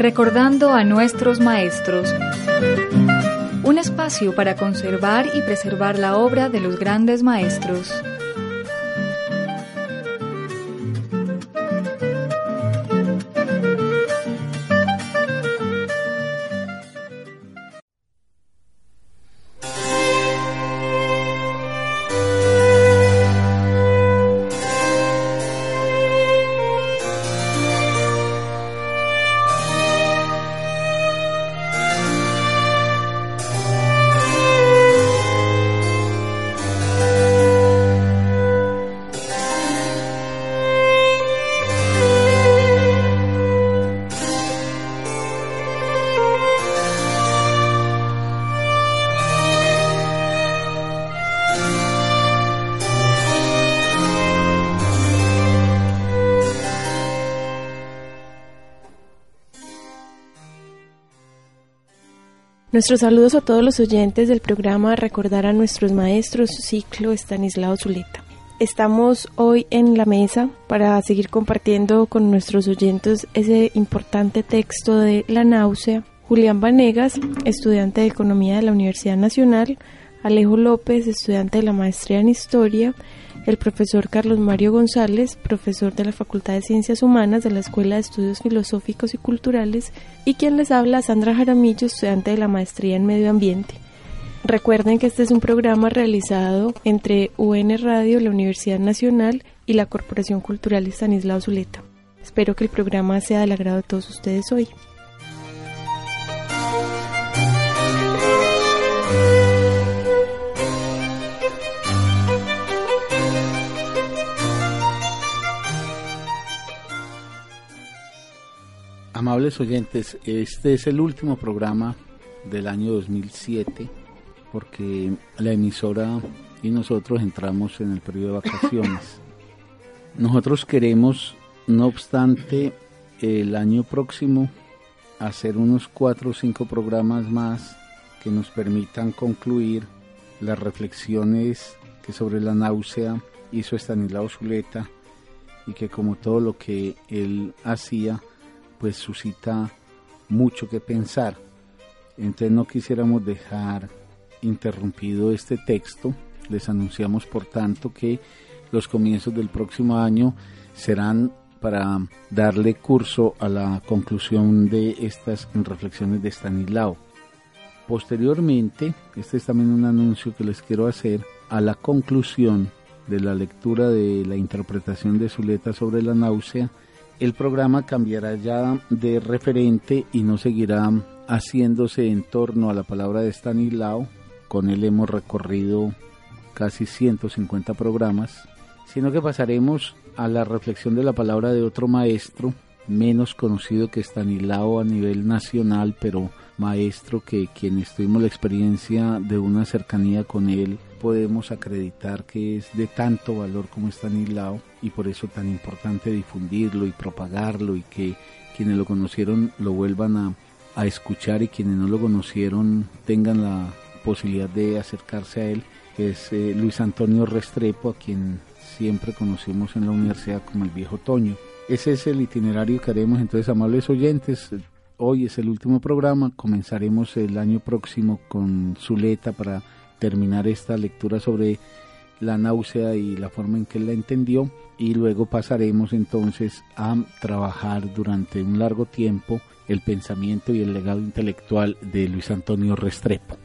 Recordando a nuestros maestros. Un espacio para conservar y preservar la obra de los grandes maestros. Nuestros saludos a todos los oyentes del programa Recordar a nuestros maestros, ciclo Estanislao Zuleta. Estamos hoy en la mesa para seguir compartiendo con nuestros oyentes ese importante texto de La náusea. Julián Vanegas, estudiante de Economía de la Universidad Nacional, Alejo López, estudiante de la Maestría en Historia, el profesor Carlos Mario González, profesor de la Facultad de Ciencias Humanas de la Escuela de Estudios Filosóficos y Culturales, y quien les habla, Sandra Jaramillo, estudiante de la Maestría en Medio Ambiente. Recuerden que este es un programa realizado entre UN Radio, la Universidad Nacional y la Corporación Cultural Estanislao Zuleta. Espero que el programa sea del agrado de todos ustedes hoy. Amables oyentes, este es el último programa del año 2007 porque la emisora y nosotros entramos en el periodo de vacaciones. Nosotros queremos, no obstante, el año próximo hacer unos cuatro o cinco programas más que nos permitan concluir las reflexiones que sobre la náusea hizo Estanislao Zuleta y que como todo lo que él hacía pues suscita mucho que pensar. Entonces no quisiéramos dejar interrumpido este texto. Les anunciamos por tanto que los comienzos del próximo año serán para darle curso a la conclusión de estas reflexiones de Stanislao. Posteriormente, este es también un anuncio que les quiero hacer, a la conclusión de la lectura de la interpretación de Zuleta sobre la náusea, el programa cambiará ya de referente y no seguirá haciéndose en torno a la palabra de Stanislao. Con él hemos recorrido casi 150 programas, sino que pasaremos a la reflexión de la palabra de otro maestro, menos conocido que Stanislao a nivel nacional, pero maestro que quienes tuvimos la experiencia de una cercanía con él podemos acreditar que es de tanto valor como Stanislao y por eso tan importante difundirlo y propagarlo y que quienes lo conocieron lo vuelvan a, escuchar y quienes no lo conocieron tengan la posibilidad de acercarse a él, que es eh, Luis Antonio Restrepo, a quien siempre conocimos en la universidad como el viejo Toño. Ese es el itinerario que haremos entonces, amables oyentes. Hoy es el último programa, comenzaremos el año próximo con Zuleta para terminar esta lectura sobre la náusea y la forma en que él la entendió y luego pasaremos entonces a trabajar durante un largo tiempo el pensamiento y el legado intelectual de Luis Antonio Restrepo.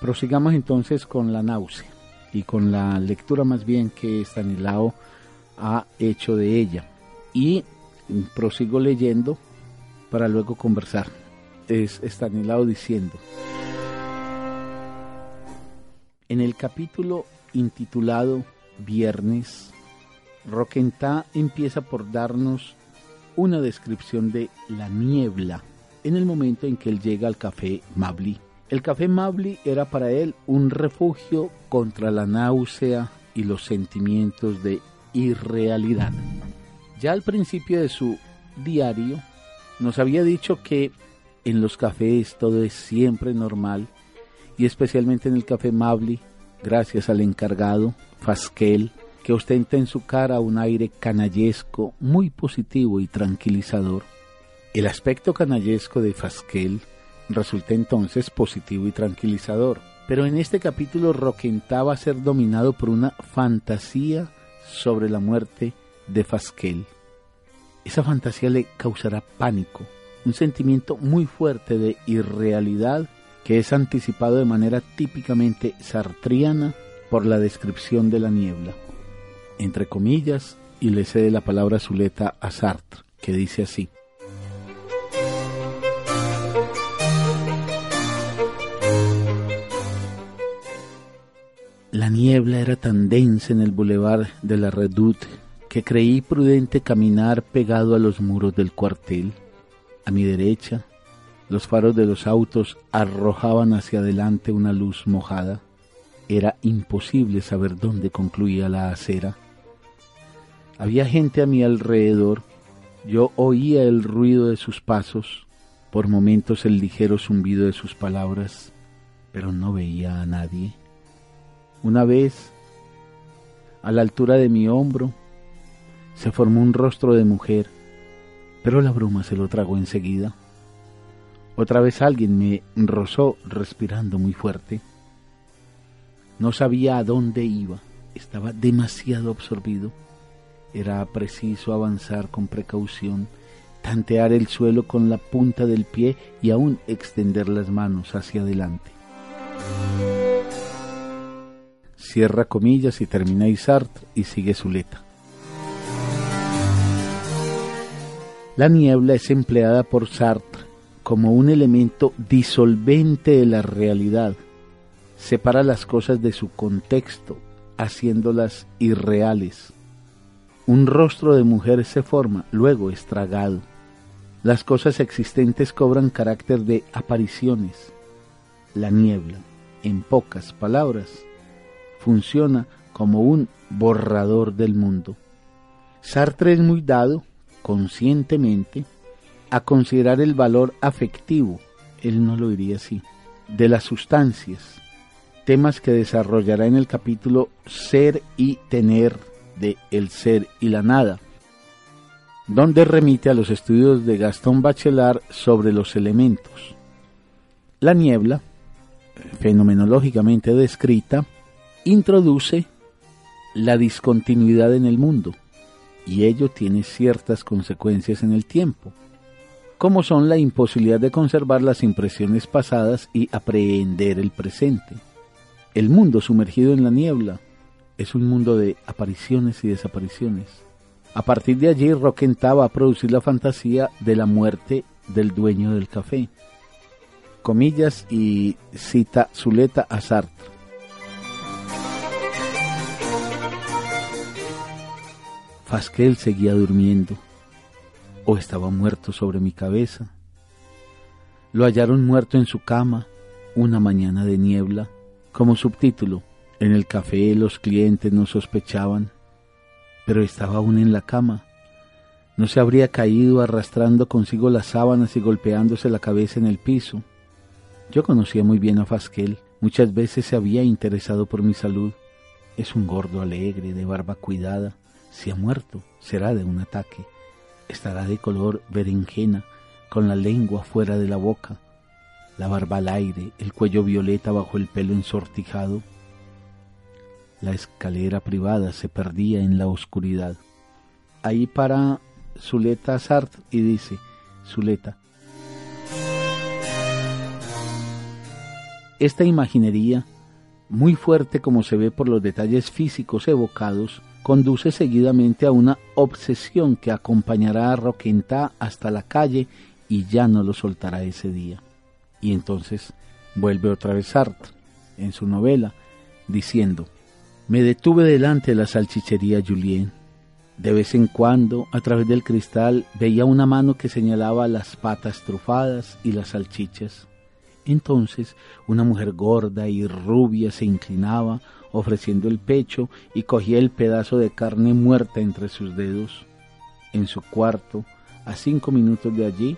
Prosigamos entonces con la náusea y con la lectura más bien que Stanislao ha hecho de ella y prosigo leyendo para luego conversar. Es Stanislao diciendo en el capítulo intitulado Viernes, Roquentá empieza por darnos una descripción de la niebla en el momento en que él llega al café Mabli. El café Mabli era para él un refugio contra la náusea y los sentimientos de irrealidad. Ya al principio de su diario nos había dicho que en los cafés todo es siempre normal y especialmente en el Café Mabli, gracias al encargado Fasquel, que ostenta en su cara un aire canallesco muy positivo y tranquilizador. El aspecto canallesco de Fasquel resulta entonces positivo y tranquilizador, pero en este capítulo Roquentá va a ser dominado por una fantasía sobre la muerte de Fasquel. Esa fantasía le causará pánico, un sentimiento muy fuerte de irrealidad que es anticipado de manera típicamente sartriana por la descripción de la niebla. Entre comillas, y le cede la palabra Zuleta a Sartre, que dice así. La niebla era tan densa en el bulevar de la Redoute que creí prudente caminar pegado a los muros del cuartel. A mi derecha, los faros de los autos arrojaban hacia adelante una luz mojada. Era imposible saber dónde concluía la acera. Había gente a mi alrededor. Yo oía el ruido de sus pasos, por momentos el ligero zumbido de sus palabras, pero no veía a nadie. Una vez, a la altura de mi hombro, se formó un rostro de mujer, pero la bruma se lo tragó enseguida. Otra vez alguien me rozó respirando muy fuerte. No sabía a dónde iba, estaba demasiado absorbido. Era preciso avanzar con precaución, tantear el suelo con la punta del pie y aún extender las manos hacia adelante. Cierra comillas y termina Isart y sigue su La niebla es empleada por Sartre como un elemento disolvente de la realidad. Separa las cosas de su contexto, haciéndolas irreales. Un rostro de mujer se forma, luego es tragado. Las cosas existentes cobran carácter de apariciones. La niebla, en pocas palabras, funciona como un borrador del mundo. Sartre es muy dado, conscientemente, a considerar el valor afectivo, él no lo diría así, de las sustancias, temas que desarrollará en el capítulo Ser y Tener de El Ser y la Nada, donde remite a los estudios de Gastón Bachelard sobre los elementos. La niebla, fenomenológicamente descrita, introduce la discontinuidad en el mundo, y ello tiene ciertas consecuencias en el tiempo como son la imposibilidad de conservar las impresiones pasadas y aprehender el presente. El mundo sumergido en la niebla es un mundo de apariciones y desapariciones. A partir de allí, Roquenta va a producir la fantasía de la muerte del dueño del café. Comillas y cita Zuleta a Sartre. Fasquel seguía durmiendo o estaba muerto sobre mi cabeza. Lo hallaron muerto en su cama una mañana de niebla. Como subtítulo, en el café los clientes no sospechaban, pero estaba aún en la cama. No se habría caído arrastrando consigo las sábanas y golpeándose la cabeza en el piso. Yo conocía muy bien a Fasquel, muchas veces se había interesado por mi salud. Es un gordo alegre, de barba cuidada. Si ha muerto, será de un ataque estará de color berenjena, con la lengua fuera de la boca, la barba al aire, el cuello violeta bajo el pelo ensortijado. La escalera privada se perdía en la oscuridad. Ahí para Zuleta Sartre y dice, Zuleta, esta imaginería, muy fuerte como se ve por los detalles físicos evocados, conduce seguidamente a una obsesión que acompañará a Roquentá hasta la calle y ya no lo soltará ese día. Y entonces vuelve otra vez Sartre en su novela diciendo, me detuve delante de la salchichería Julien. De vez en cuando, a través del cristal, veía una mano que señalaba las patas trufadas y las salchichas. Entonces una mujer gorda y rubia se inclinaba, ofreciendo el pecho y cogía el pedazo de carne muerta entre sus dedos. En su cuarto, a cinco minutos de allí,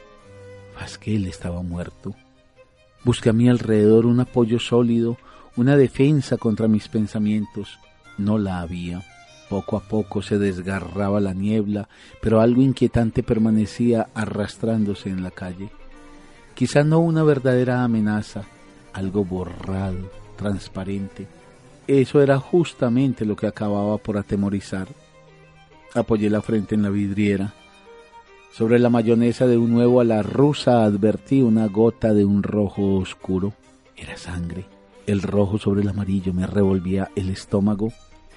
Fasquel estaba muerto. Busqué a mi alrededor un apoyo sólido, una defensa contra mis pensamientos. No la había. Poco a poco se desgarraba la niebla, pero algo inquietante permanecía arrastrándose en la calle. Quizá no una verdadera amenaza, algo borrado, transparente. Eso era justamente lo que acababa por atemorizar. Apoyé la frente en la vidriera. Sobre la mayonesa de un huevo a la rusa advertí una gota de un rojo oscuro. Era sangre. El rojo sobre el amarillo me revolvía el estómago.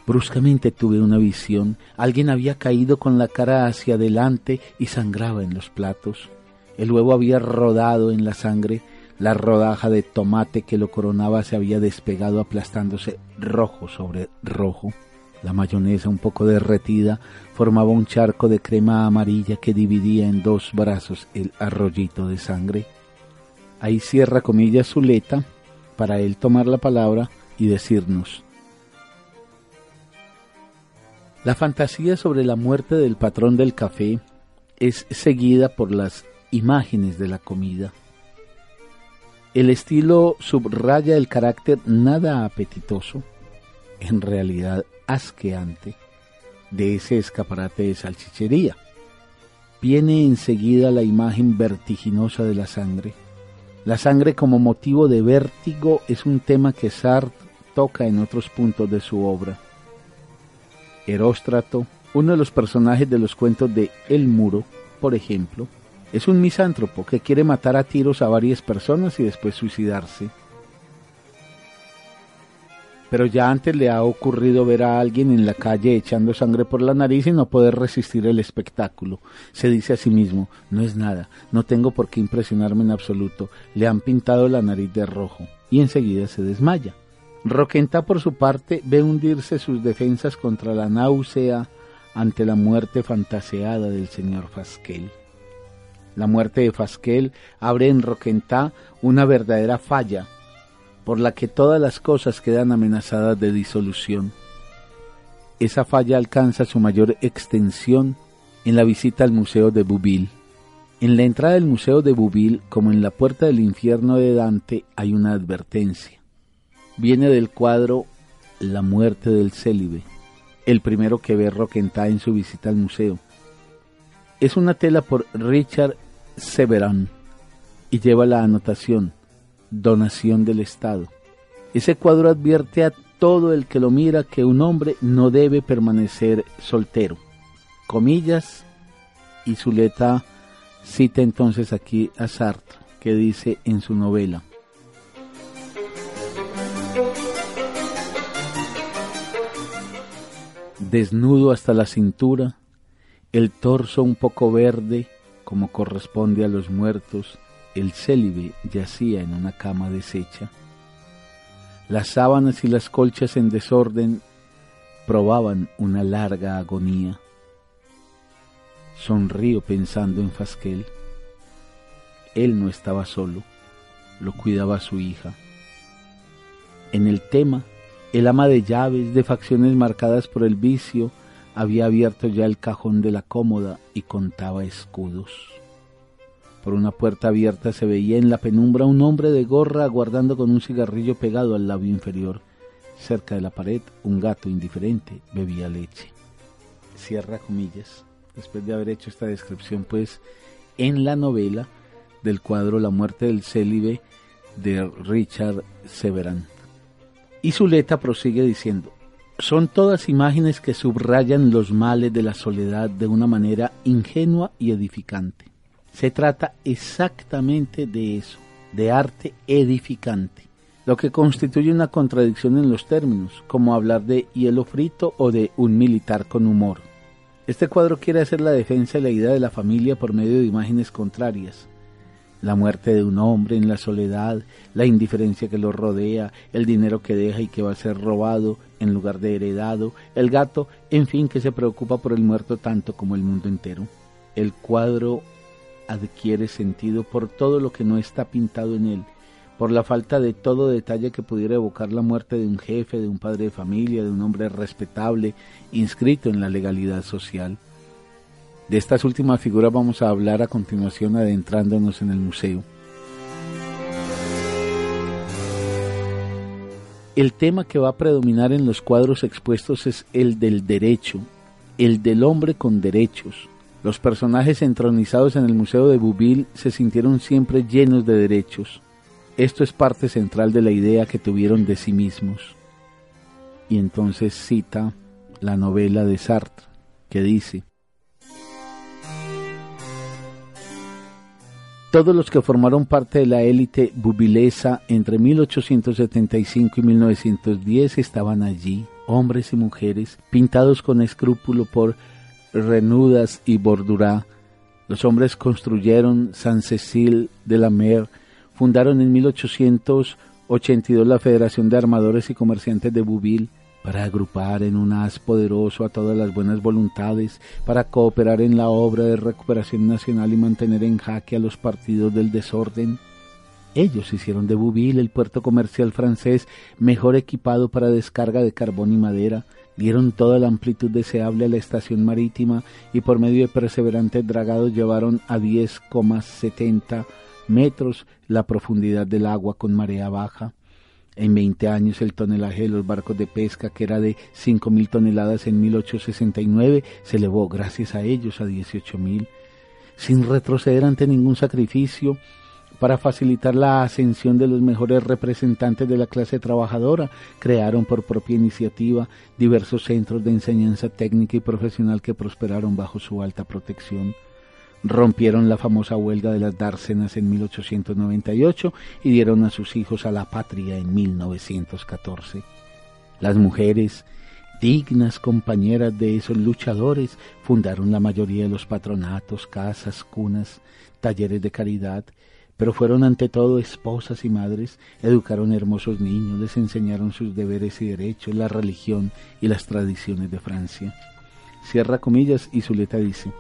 Bruscamente tuve una visión. Alguien había caído con la cara hacia adelante y sangraba en los platos. El huevo había rodado en la sangre. La rodaja de tomate que lo coronaba se había despegado aplastándose rojo sobre rojo. La mayonesa un poco derretida formaba un charco de crema amarilla que dividía en dos brazos el arroyito de sangre. Ahí cierra comillas Zuleta para él tomar la palabra y decirnos, la fantasía sobre la muerte del patrón del café es seguida por las imágenes de la comida. El estilo subraya el carácter nada apetitoso, en realidad asqueante, de ese escaparate de salchichería. Viene enseguida la imagen vertiginosa de la sangre, la sangre como motivo de vértigo es un tema que Sartre toca en otros puntos de su obra. Heróstrato, uno de los personajes de los cuentos de El Muro, por ejemplo, es un misántropo que quiere matar a tiros a varias personas y después suicidarse pero ya antes le ha ocurrido ver a alguien en la calle echando sangre por la nariz y no poder resistir el espectáculo. Se dice a sí mismo, no es nada, no tengo por qué impresionarme en absoluto, le han pintado la nariz de rojo, y enseguida se desmaya. Roquenta, por su parte, ve hundirse sus defensas contra la náusea ante la muerte fantaseada del señor Fasquel. La muerte de Fasquel abre en Roquenta una verdadera falla por la que todas las cosas quedan amenazadas de disolución. Esa falla alcanza su mayor extensión en la visita al Museo de Bouville. En la entrada del Museo de Bouville, como en la puerta del infierno de Dante, hay una advertencia. Viene del cuadro La muerte del célibe, el primero que ve Roquentá en su visita al museo. Es una tela por Richard Severan y lleva la anotación donación del Estado. Ese cuadro advierte a todo el que lo mira que un hombre no debe permanecer soltero. Comillas, y Zuleta cita entonces aquí a Sartre, que dice en su novela, Desnudo hasta la cintura, el torso un poco verde, como corresponde a los muertos, el célibe yacía en una cama deshecha. Las sábanas y las colchas en desorden probaban una larga agonía. Sonrío pensando en Fasquel. Él no estaba solo, lo cuidaba su hija. En el tema, el ama de llaves, de facciones marcadas por el vicio, había abierto ya el cajón de la cómoda y contaba escudos. Por una puerta abierta se veía en la penumbra un hombre de gorra aguardando con un cigarrillo pegado al labio inferior. Cerca de la pared, un gato indiferente bebía leche. Cierra comillas. Después de haber hecho esta descripción, pues, en la novela del cuadro La muerte del célibe de Richard Severan. Y Zuleta prosigue diciendo, son todas imágenes que subrayan los males de la soledad de una manera ingenua y edificante. Se trata exactamente de eso, de arte edificante, lo que constituye una contradicción en los términos, como hablar de hielo frito o de un militar con humor. Este cuadro quiere hacer la defensa de la idea de la familia por medio de imágenes contrarias. La muerte de un hombre en la soledad, la indiferencia que lo rodea, el dinero que deja y que va a ser robado en lugar de heredado, el gato, en fin, que se preocupa por el muerto tanto como el mundo entero. El cuadro adquiere sentido por todo lo que no está pintado en él, por la falta de todo detalle que pudiera evocar la muerte de un jefe, de un padre de familia, de un hombre respetable, inscrito en la legalidad social. De estas últimas figuras vamos a hablar a continuación adentrándonos en el museo. el tema que va a predominar en los cuadros expuestos es el del derecho, el del hombre con derechos. Los personajes entronizados en el Museo de Bouville se sintieron siempre llenos de derechos. Esto es parte central de la idea que tuvieron de sí mismos. Y entonces cita la novela de Sartre, que dice, Todos los que formaron parte de la élite bubilesa entre 1875 y 1910 estaban allí, hombres y mujeres, pintados con escrúpulo por Renudas y Bordurá. Los hombres construyeron San Cecil de la Mer, fundaron en 1882 la Federación de Armadores y Comerciantes de Bubil, para agrupar en un haz poderoso a todas las buenas voluntades, para cooperar en la obra de recuperación nacional y mantener en jaque a los partidos del desorden. Ellos hicieron de Bouville el puerto comercial francés mejor equipado para descarga de carbón y madera, dieron toda la amplitud deseable a la estación marítima y por medio de perseverantes dragados llevaron a 10,70 metros la profundidad del agua con marea baja. En 20 años el tonelaje de los barcos de pesca, que era de 5.000 toneladas en 1869, se elevó gracias a ellos a 18.000, sin retroceder ante ningún sacrificio, para facilitar la ascensión de los mejores representantes de la clase trabajadora, crearon por propia iniciativa diversos centros de enseñanza técnica y profesional que prosperaron bajo su alta protección rompieron la famosa huelga de las dársenas en 1898 y dieron a sus hijos a la patria en 1914. Las mujeres, dignas compañeras de esos luchadores, fundaron la mayoría de los patronatos, casas, cunas, talleres de caridad, pero fueron ante todo esposas y madres, educaron hermosos niños, les enseñaron sus deberes y derechos, la religión y las tradiciones de Francia. Cierra comillas y Zuleta dice,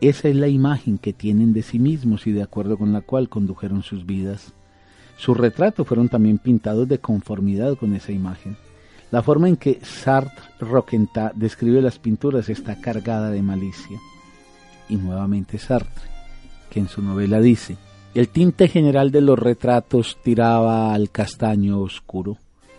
Esa es la imagen que tienen de sí mismos y de acuerdo con la cual condujeron sus vidas. Sus retratos fueron también pintados de conformidad con esa imagen. La forma en que Sartre Roquentat describe las pinturas está cargada de malicia. Y nuevamente Sartre, que en su novela dice, el tinte general de los retratos tiraba al castaño oscuro.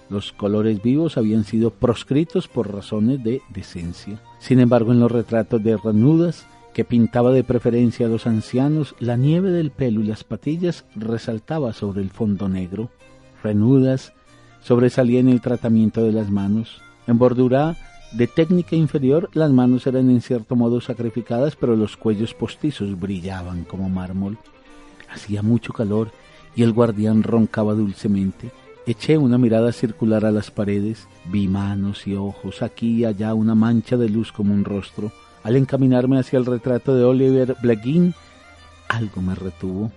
Los colores vivos habían sido proscritos por razones de decencia. Sin embargo, en los retratos de Ranudas que pintaba de preferencia a los ancianos, la nieve del pelo y las patillas resaltaba sobre el fondo negro. Renudas sobresalía en el tratamiento de las manos. En bordura de técnica inferior, las manos eran en cierto modo sacrificadas, pero los cuellos postizos brillaban como mármol. Hacía mucho calor y el guardián roncaba dulcemente. Eché una mirada circular a las paredes, vi manos y ojos, aquí y allá una mancha de luz como un rostro. Al encaminarme hacia el retrato de Oliver Blaguin, algo me retuvo.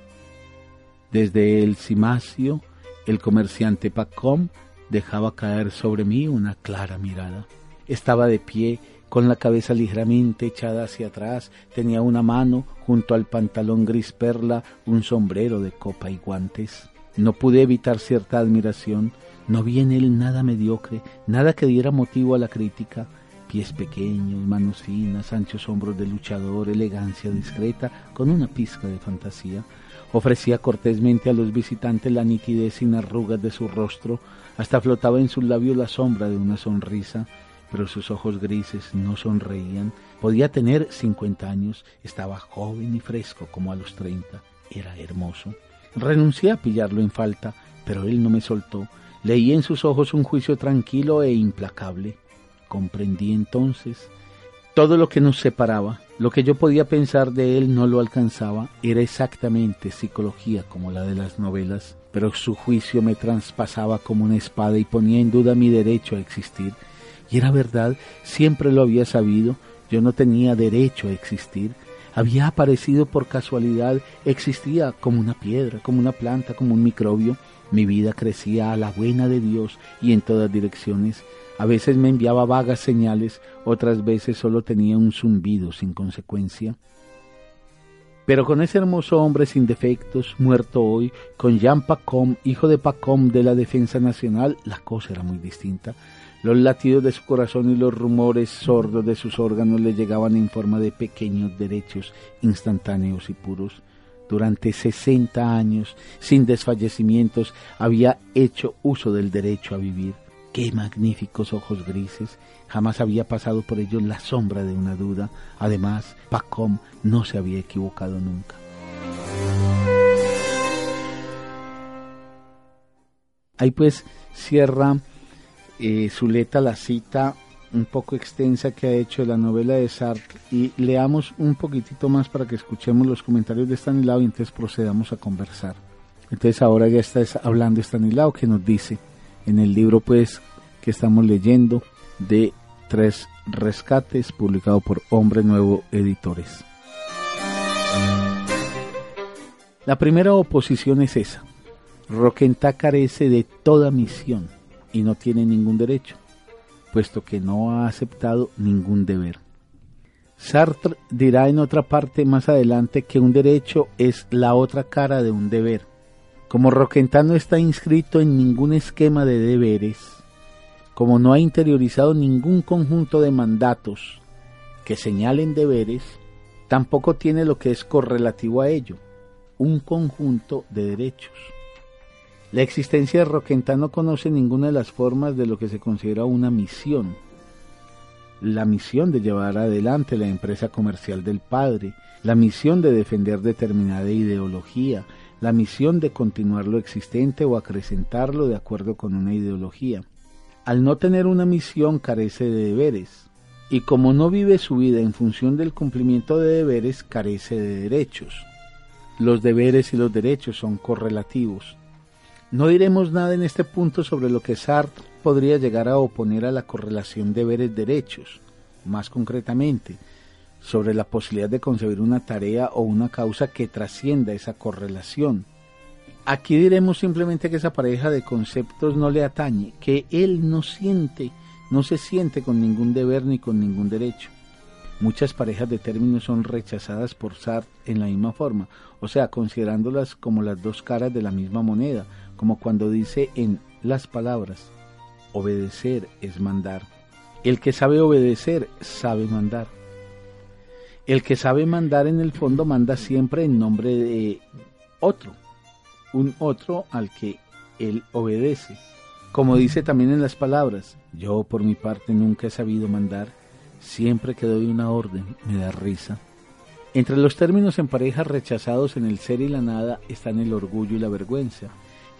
Desde el cimacio, el comerciante Pacom dejaba caer sobre mí una clara mirada. Estaba de pie, con la cabeza ligeramente echada hacia atrás, tenía una mano junto al pantalón gris perla, un sombrero de copa y guantes. No pude evitar cierta admiración, no vi en él nada mediocre, nada que diera motivo a la crítica, pies pequeños, manos finas, anchos hombros de luchador, elegancia discreta, con una pizca de fantasía. Ofrecía cortésmente a los visitantes la nitidez sin arrugas de su rostro, hasta flotaba en sus labios la sombra de una sonrisa, pero sus ojos grises no sonreían. Podía tener cincuenta años, estaba joven y fresco como a los treinta, era hermoso. Renuncié a pillarlo en falta, pero él no me soltó. Leí en sus ojos un juicio tranquilo e implacable. Comprendí entonces. Todo lo que nos separaba, lo que yo podía pensar de él no lo alcanzaba, era exactamente psicología como la de las novelas, pero su juicio me traspasaba como una espada y ponía en duda mi derecho a existir. Y era verdad, siempre lo había sabido, yo no tenía derecho a existir, había aparecido por casualidad, existía como una piedra, como una planta, como un microbio, mi vida crecía a la buena de Dios y en todas direcciones, a veces me enviaba vagas señales, otras veces solo tenía un zumbido sin consecuencia. Pero con ese hermoso hombre sin defectos, muerto hoy, con Jean Pacom, hijo de Pacom de la Defensa Nacional, la cosa era muy distinta. Los latidos de su corazón y los rumores sordos de sus órganos le llegaban en forma de pequeños derechos instantáneos y puros. Durante 60 años, sin desfallecimientos, había hecho uso del derecho a vivir. Qué magníficos ojos grises. Jamás había pasado por ellos la sombra de una duda. Además, Pacom no se había equivocado nunca. Ahí pues cierra eh, Zuleta la cita un poco extensa que ha hecho de la novela de Sartre y leamos un poquitito más para que escuchemos los comentarios de Stanislao y entonces procedamos a conversar. Entonces ahora ya está hablando Stanislao que nos dice en el libro pues que estamos leyendo de Tres Rescates publicado por Hombre Nuevo Editores. La primera oposición es esa. Roquentá carece de toda misión y no tiene ningún derecho, puesto que no ha aceptado ningún deber. Sartre dirá en otra parte más adelante que un derecho es la otra cara de un deber. Como Roquentá no está inscrito en ningún esquema de deberes, como no ha interiorizado ningún conjunto de mandatos que señalen deberes, tampoco tiene lo que es correlativo a ello, un conjunto de derechos. La existencia de Roquentá no conoce ninguna de las formas de lo que se considera una misión. La misión de llevar adelante la empresa comercial del padre, la misión de defender determinada ideología, la misión de continuar lo existente o acrecentarlo de acuerdo con una ideología. Al no tener una misión carece de deberes, y como no vive su vida en función del cumplimiento de deberes, carece de derechos. Los deberes y los derechos son correlativos. No diremos nada en este punto sobre lo que Sartre podría llegar a oponer a la correlación deberes-derechos, más concretamente, sobre la posibilidad de concebir una tarea o una causa que trascienda esa correlación. Aquí diremos simplemente que esa pareja de conceptos no le atañe, que él no siente, no se siente con ningún deber ni con ningún derecho. Muchas parejas de términos son rechazadas por Sartre en la misma forma, o sea, considerándolas como las dos caras de la misma moneda, como cuando dice en las palabras, obedecer es mandar. El que sabe obedecer sabe mandar. El que sabe mandar en el fondo manda siempre en nombre de otro, un otro al que él obedece. Como dice también en las palabras, yo por mi parte nunca he sabido mandar, siempre que doy una orden me da risa. Entre los términos en pareja rechazados en el ser y la nada están el orgullo y la vergüenza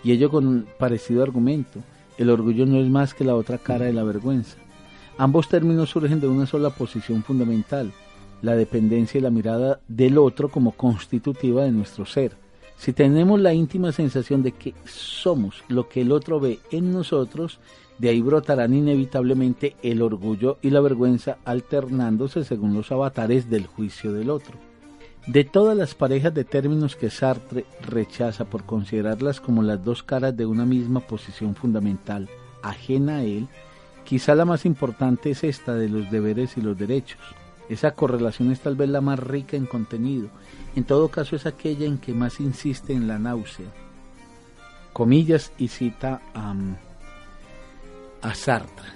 y ello con un parecido argumento. El orgullo no es más que la otra cara de la vergüenza. Ambos términos surgen de una sola posición fundamental, la dependencia y la mirada del otro como constitutiva de nuestro ser. Si tenemos la íntima sensación de que somos lo que el otro ve en nosotros, de ahí brotarán inevitablemente el orgullo y la vergüenza alternándose según los avatares del juicio del otro. De todas las parejas de términos que Sartre rechaza por considerarlas como las dos caras de una misma posición fundamental, ajena a él, quizá la más importante es esta de los deberes y los derechos. Esa correlación es tal vez la más rica en contenido. En todo caso es aquella en que más insiste en la náusea. Comillas y cita a, a Sartre.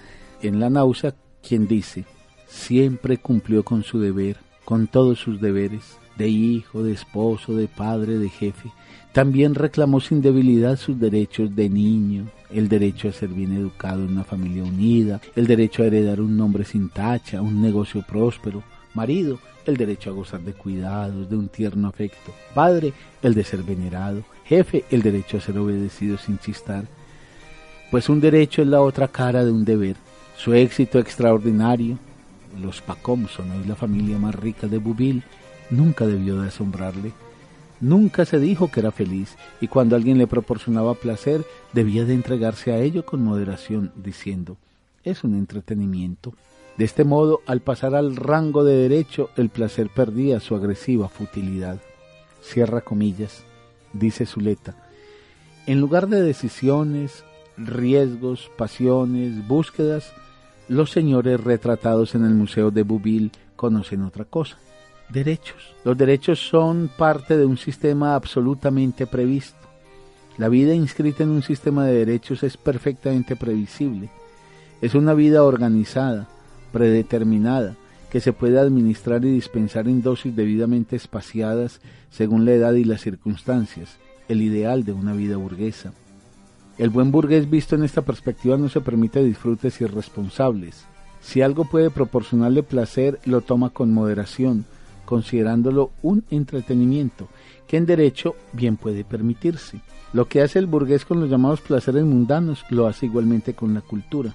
En la náusea, quien dice, siempre cumplió con su deber, con todos sus deberes, de hijo, de esposo, de padre, de jefe. También reclamó sin debilidad sus derechos de niño, el derecho a ser bien educado en una familia unida, el derecho a heredar un nombre sin tacha, un negocio próspero, marido, el derecho a gozar de cuidados, de un tierno afecto, padre, el de ser venerado, jefe, el derecho a ser obedecido sin chistar. Pues un derecho es la otra cara de un deber. Su éxito extraordinario, los Pacom son hoy la familia más rica de Bouville, nunca debió de asombrarle. Nunca se dijo que era feliz y cuando alguien le proporcionaba placer debía de entregarse a ello con moderación, diciendo, es un entretenimiento. De este modo, al pasar al rango de derecho, el placer perdía su agresiva futilidad. Cierra comillas, dice Zuleta. En lugar de decisiones, riesgos, pasiones, búsquedas, los señores retratados en el Museo de Bouville conocen otra cosa derechos. Los derechos son parte de un sistema absolutamente previsto. La vida inscrita en un sistema de derechos es perfectamente previsible. Es una vida organizada, predeterminada, que se puede administrar y dispensar en dosis debidamente espaciadas según la edad y las circunstancias, el ideal de una vida burguesa. El buen burgués visto en esta perspectiva no se permite disfrutes irresponsables. Si algo puede proporcionarle placer, lo toma con moderación, considerándolo un entretenimiento, que en derecho bien puede permitirse. Lo que hace el burgués con los llamados placeres mundanos, lo hace igualmente con la cultura.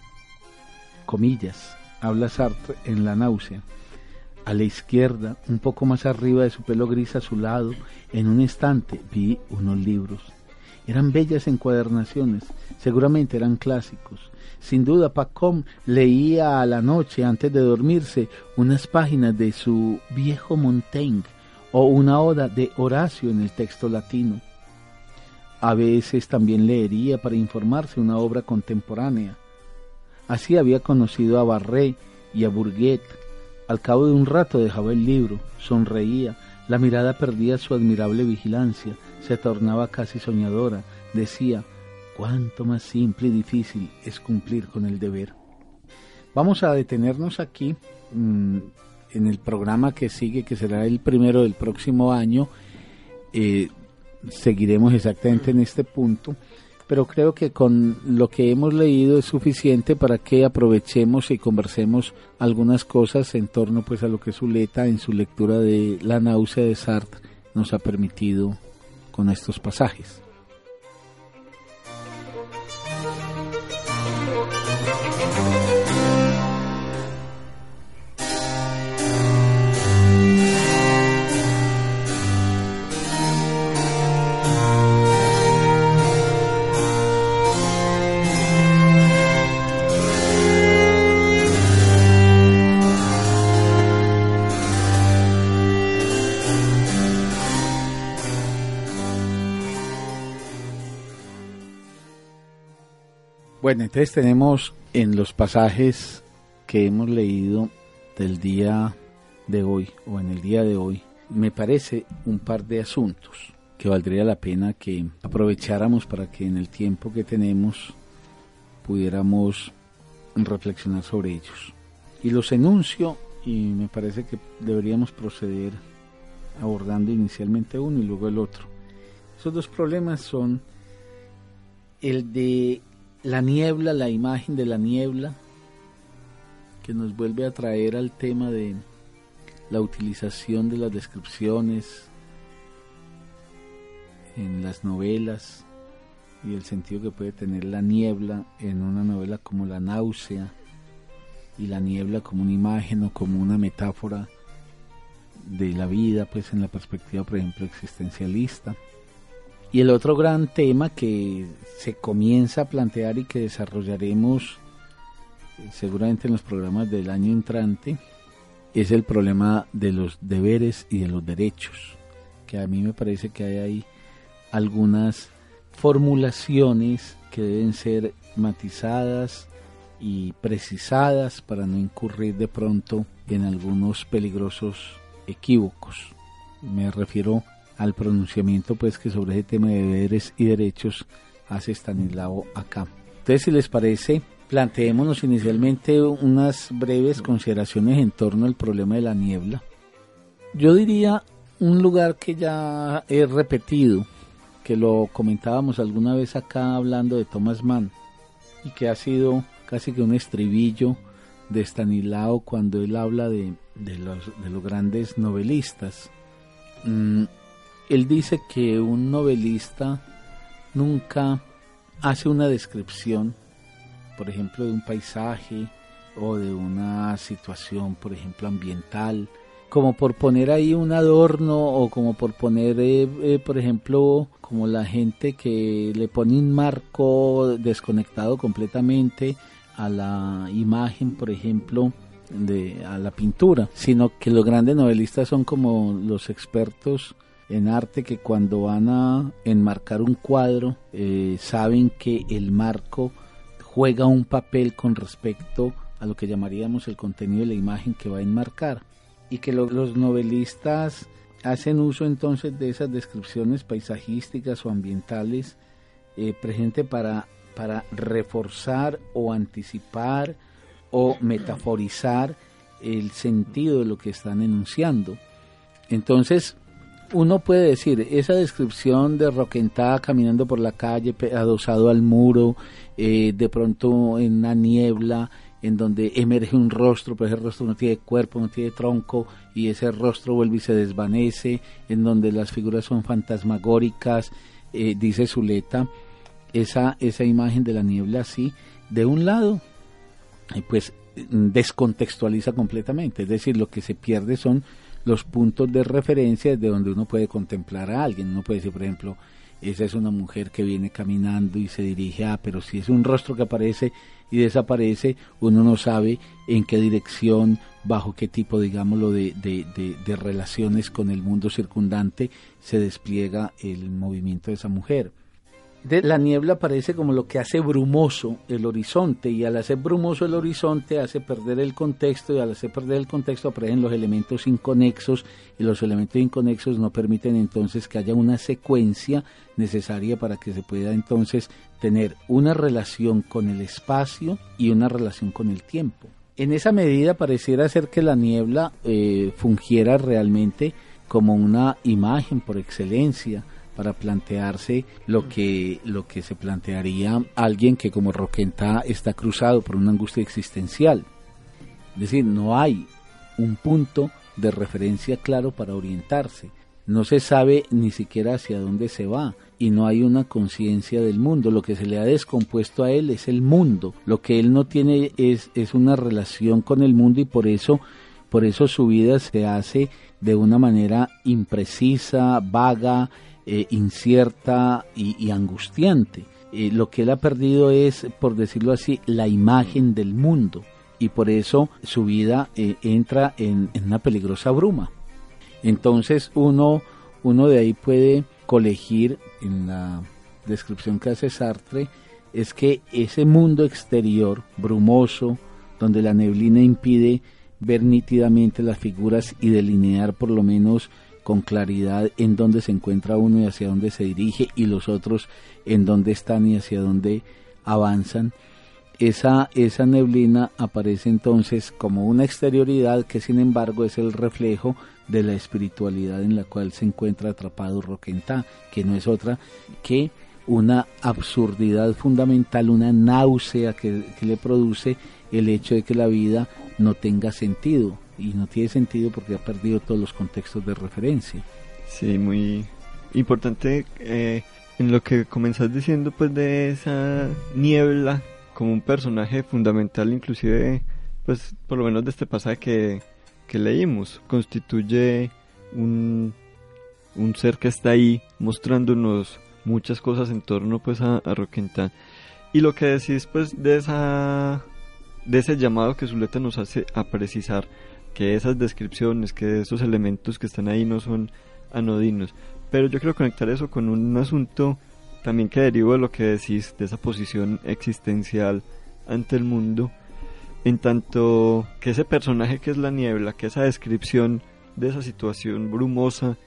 Comillas habla Sartre en La náusea. A la izquierda, un poco más arriba de su pelo gris a su lado, en un estante, vi unos libros. Eran bellas encuadernaciones, seguramente eran clásicos. Sin duda, Pacom leía a la noche, antes de dormirse, unas páginas de su viejo Montaigne o una oda de Horacio en el texto latino. A veces también leería para informarse una obra contemporánea. Así había conocido a Barré y a Bourget. Al cabo de un rato dejaba el libro, sonreía, la mirada perdía su admirable vigilancia, se tornaba casi soñadora, decía, cuánto más simple y difícil es cumplir con el deber. Vamos a detenernos aquí mm, en el programa que sigue, que será el primero del próximo año. Eh, seguiremos exactamente en este punto pero creo que con lo que hemos leído es suficiente para que aprovechemos y conversemos algunas cosas en torno pues a lo que Zuleta en su lectura de La náusea de Sartre nos ha permitido con estos pasajes. Bueno, entonces tenemos en los pasajes que hemos leído del día de hoy o en el día de hoy, me parece un par de asuntos que valdría la pena que aprovecháramos para que en el tiempo que tenemos pudiéramos reflexionar sobre ellos. Y los enuncio y me parece que deberíamos proceder abordando inicialmente uno y luego el otro. Esos dos problemas son el de la niebla, la imagen de la niebla, que nos vuelve a traer al tema de la utilización de las descripciones en las novelas y el sentido que puede tener la niebla en una novela como La náusea y la niebla como una imagen o como una metáfora de la vida, pues en la perspectiva, por ejemplo, existencialista. Y el otro gran tema que se comienza a plantear y que desarrollaremos eh, seguramente en los programas del año entrante es el problema de los deberes y de los derechos, que a mí me parece que hay ahí algunas formulaciones que deben ser matizadas y precisadas para no incurrir de pronto en algunos peligrosos equívocos. Me refiero al pronunciamiento pues que sobre ese tema de deberes y derechos hace Stanislao acá. Entonces, si les parece, planteémonos inicialmente unas breves consideraciones en torno al problema de la niebla. Yo diría un lugar que ya he repetido, que lo comentábamos alguna vez acá hablando de Thomas Mann y que ha sido casi que un estribillo de Stanislao cuando él habla de, los, de los grandes novelistas. Mm, él dice que un novelista nunca hace una descripción, por ejemplo, de un paisaje o de una situación, por ejemplo, ambiental, como por poner ahí un adorno o como por poner, eh, eh, por ejemplo, como la gente que le pone un marco desconectado completamente a la imagen, por ejemplo, de a la pintura, sino que los grandes novelistas son como los expertos en arte que cuando van a enmarcar un cuadro eh, saben que el marco juega un papel con respecto a lo que llamaríamos el contenido de la imagen que va a enmarcar y que los novelistas hacen uso entonces de esas descripciones paisajísticas o ambientales eh, presente para para reforzar o anticipar o metaforizar el sentido de lo que están enunciando. Entonces, uno puede decir, esa descripción de Roquentá caminando por la calle, adosado al muro, eh, de pronto en una niebla, en donde emerge un rostro, pero ese rostro no tiene cuerpo, no tiene tronco, y ese rostro vuelve y se desvanece, en donde las figuras son fantasmagóricas, eh, dice Zuleta, esa, esa imagen de la niebla así, de un lado, pues descontextualiza completamente, es decir, lo que se pierde son los puntos de referencia de donde uno puede contemplar a alguien, uno puede decir, por ejemplo, esa es una mujer que viene caminando y se dirige a, pero si es un rostro que aparece y desaparece, uno no sabe en qué dirección, bajo qué tipo, digámoslo, de, de, de relaciones con el mundo circundante se despliega el movimiento de esa mujer la niebla parece como lo que hace brumoso el horizonte y al hacer brumoso el horizonte hace perder el contexto y al hacer perder el contexto aparecen los elementos inconexos y los elementos inconexos no permiten entonces que haya una secuencia necesaria para que se pueda entonces tener una relación con el espacio y una relación con el tiempo. En esa medida pareciera ser que la niebla eh, fungiera realmente como una imagen por excelencia para plantearse lo que, lo que se plantearía alguien que como Roquenta está cruzado por una angustia existencial. Es decir, no hay un punto de referencia claro para orientarse. No se sabe ni siquiera hacia dónde se va y no hay una conciencia del mundo. Lo que se le ha descompuesto a él es el mundo. Lo que él no tiene es, es una relación con el mundo y por eso, por eso su vida se hace de una manera imprecisa, vaga, eh, incierta y, angustiante. Eh, lo que él ha perdido es, por decirlo así, la imagen del mundo y por eso su vida eh, entra en, una peligrosa bruma. Entonces uno, uno de ahí puede colegir en la descripción que hace Sartre es que ese mundo exterior brumoso, donde la neblina impide ver nítidamente las figuras y delinear por lo menos con claridad en dónde se encuentra uno y hacia dónde se dirige y los otros en dónde están y hacia dónde avanzan. Esa, esa neblina aparece entonces como una exterioridad que sin embargo es el reflejo de la espiritualidad en la cual se encuentra atrapado Roquentá, que no es otra que una absurdidad fundamental, una náusea que, que le produce el hecho de que la vida no tenga sentido, y no tiene sentido porque ha perdido todos los contextos de referencia. Sí, muy importante eh, en lo que comenzás diciendo pues de esa niebla como un personaje fundamental inclusive pues por lo menos de este pasaje que, que leímos constituye un, un ser que está ahí mostrándonos muchas cosas en torno pues a, a y lo que decís pues de esa de ese llamado que Zuleta nos hace a precisar que esas descripciones, que esos elementos que están ahí no son anodinos. Pero yo quiero conectar eso con un asunto también que deriva de lo que decís, de esa posición existencial ante el mundo, en tanto que ese personaje que es la niebla, que esa descripción de esa situación brumosa,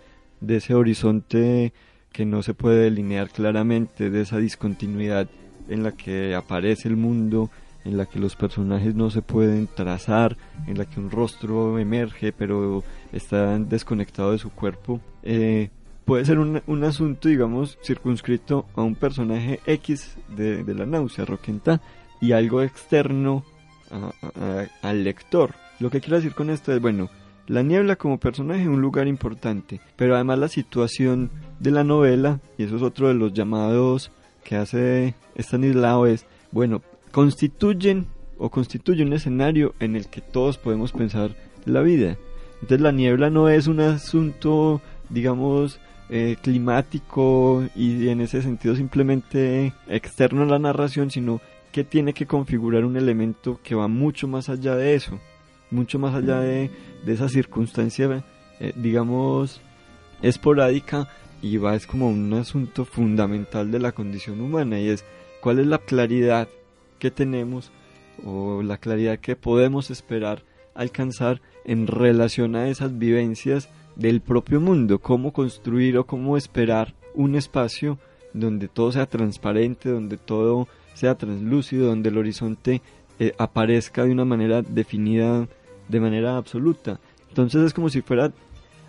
de ese horizonte que no se puede delinear claramente, de esa discontinuidad en la que aparece el mundo, en la que los personajes no se pueden trazar, en la que un rostro emerge pero está desconectado de su cuerpo, eh, puede ser un, un, asunto, digamos, circunscrito a un personaje X de, de la náusea, Roquenta, y algo externo al lector. Lo que quiero decir con esto es, bueno, la niebla como personaje es un lugar importante, pero además la situación de la novela, y eso es otro de los llamados que hace Stanislao, es, bueno, constituyen o constituye un escenario en el que todos podemos pensar la vida. Entonces la niebla no es un asunto, digamos, eh, climático y en ese sentido simplemente externo a la narración, sino que tiene que configurar un elemento que va mucho más allá de eso, mucho más allá de, esa circunstancia, eh, digamos, esporádica y va es como un asunto fundamental de la condición humana y es cuál es la claridad que tenemos o la claridad que podemos esperar alcanzar en relación a esas vivencias del propio mundo, cómo construir o cómo esperar un espacio donde todo sea transparente, donde todo sea translúcido, donde el horizonte eh, aparezca de una manera definida, de manera absoluta. Entonces es como si fuera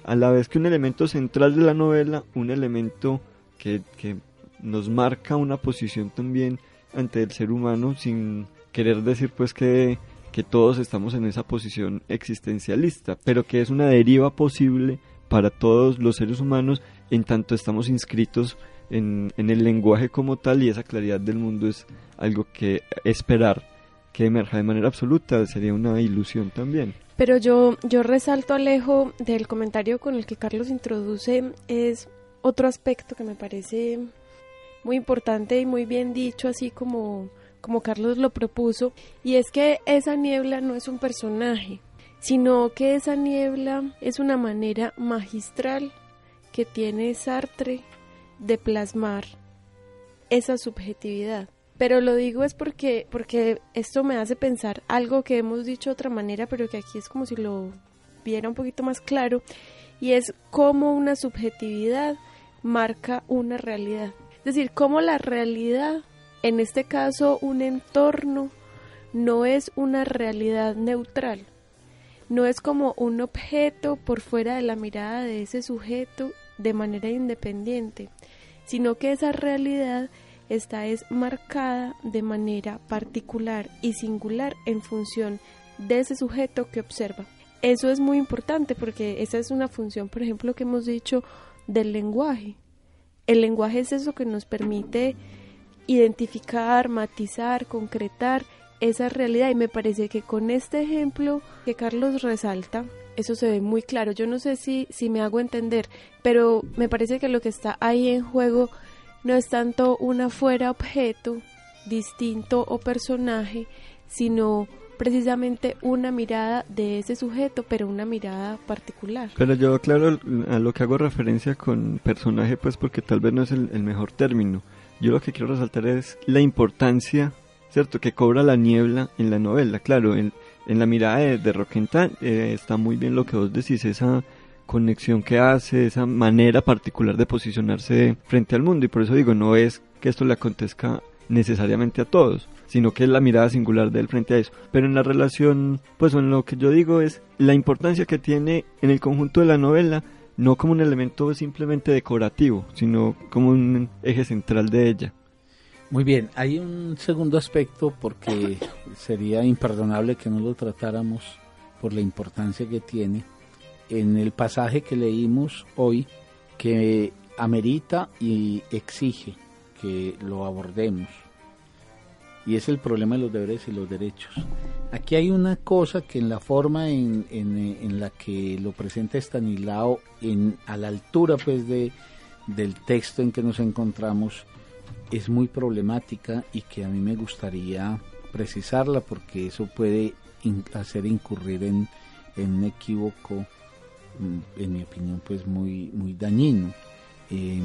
a la vez que un elemento central de la novela, un elemento que, que nos marca una posición también ante el ser humano sin querer decir pues que, que todos estamos en esa posición existencialista, pero que es una deriva posible para todos los seres humanos en tanto estamos inscritos en, en, el lenguaje como tal y esa claridad del mundo es algo que esperar que emerja de manera absoluta sería una ilusión también. Pero yo, yo resalto, Alejo, del comentario con el que Carlos introduce, es otro aspecto que me parece muy importante y muy bien dicho, así como, como Carlos lo propuso, y es que esa niebla no es un personaje, sino que esa niebla es una manera magistral que tiene Sartre de plasmar esa subjetividad. Pero lo digo es porque, porque esto me hace pensar algo que hemos dicho de otra manera, pero que aquí es como si lo viera un poquito más claro, y es cómo una subjetividad marca una realidad. Es decir, cómo la realidad, en este caso un entorno, no es una realidad neutral, no es como un objeto por fuera de la mirada de ese sujeto de manera independiente, sino que esa realidad está es marcada de manera particular y singular en función de ese sujeto que observa. Eso es muy importante porque esa es una función, por ejemplo, que hemos dicho del lenguaje. El lenguaje es eso que nos permite identificar, matizar, concretar esa realidad y me parece que con este ejemplo que Carlos resalta, eso se ve muy claro. Yo no sé si, si me hago entender, pero me parece que lo que está ahí en juego no es tanto una fuera objeto distinto o personaje, sino precisamente una mirada de ese sujeto, pero una mirada particular. Pero yo, claro, a lo que hago referencia con personaje, pues porque tal vez no es el, mejor término. Yo lo que quiero resaltar es la importancia, ¿cierto?, que cobra la niebla en la novela. Claro, en, la mirada de, de eh, está muy bien lo que vos decís, esa conexión que hace, esa manera particular de posicionarse frente al mundo. Y por eso digo, no es que esto le acontezca necesariamente a todos, sino que es la mirada singular de él frente a eso. Pero en la relación, pues en lo que yo digo es la importancia que tiene en el conjunto de la novela, no como un elemento simplemente decorativo, sino como un eje central de ella. Muy bien, hay un segundo aspecto porque sería imperdonable que no lo tratáramos por la importancia que tiene en el pasaje que leímos hoy que amerita y exige que lo abordemos y es el problema de los deberes y los derechos. Aquí hay una cosa que en la forma en, en, la que lo presenta Stanislao, en, a la altura pues de, del texto en que nos encontramos, es muy problemática y que a mí me gustaría precisarla porque eso puede hacer incurrir en, en un equívoco, mm, en mi opinión, pues muy, muy dañino. Eh,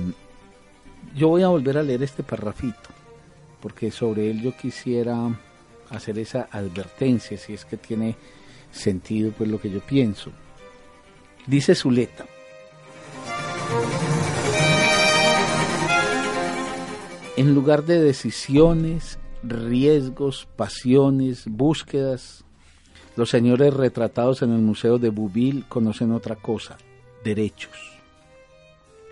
yo voy a volver a leer este parrafito porque sobre él yo quisiera hacer esa advertencia, si es que tiene sentido pues lo que yo pienso. Dice Zuleta. En lugar de decisiones, riesgos, pasiones, búsquedas, los señores retratados en el Museo de Bouville conocen otra cosa, derechos.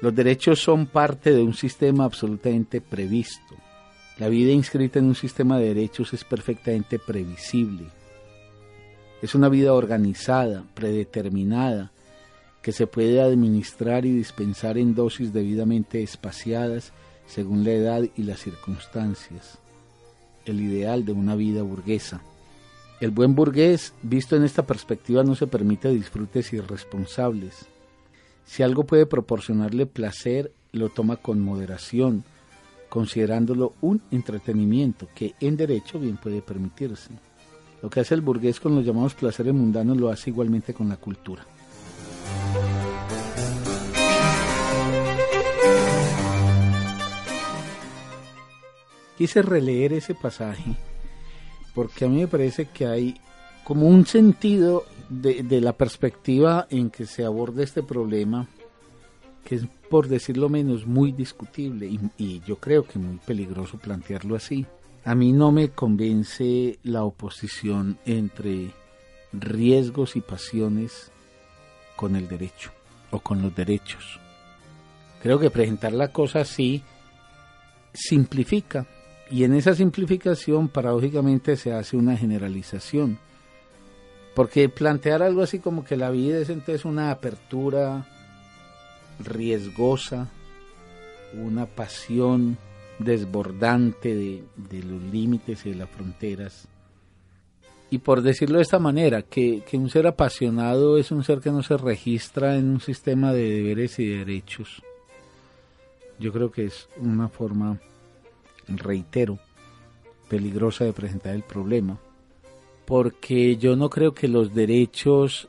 Los derechos son parte de un sistema absolutamente previsto, la vida inscrita en un sistema de derechos es perfectamente previsible. Es una vida organizada, predeterminada, que se puede administrar y dispensar en dosis debidamente espaciadas según la edad y las circunstancias. El ideal de una vida burguesa. El buen burgués, visto en esta perspectiva, no se permite disfrutes irresponsables. Si algo puede proporcionarle placer, lo toma con moderación, considerándolo un entretenimiento que en derecho bien puede permitirse. Lo que hace el burgués con los llamados placeres mundanos lo hace igualmente con la cultura. Quise releer ese pasaje porque a mí me parece que hay como un sentido de, de la perspectiva en que se aborda este problema que es por decirlo menos muy discutible y, yo creo que muy peligroso plantearlo así. A mí no me convence la oposición entre riesgos y pasiones con el derecho o con los derechos. Creo que presentar la cosa así simplifica y en esa simplificación paradójicamente se hace una generalización. Porque plantear algo así como que la vida es entonces una apertura riesgosa, una pasión desbordante de, los límites y de las fronteras. Y por decirlo de esta manera, que, que, un ser apasionado es un ser que no se registra en un sistema de deberes y derechos. Yo creo que es una forma, reitero, peligrosa de presentar el problema. Porque yo no creo que los derechos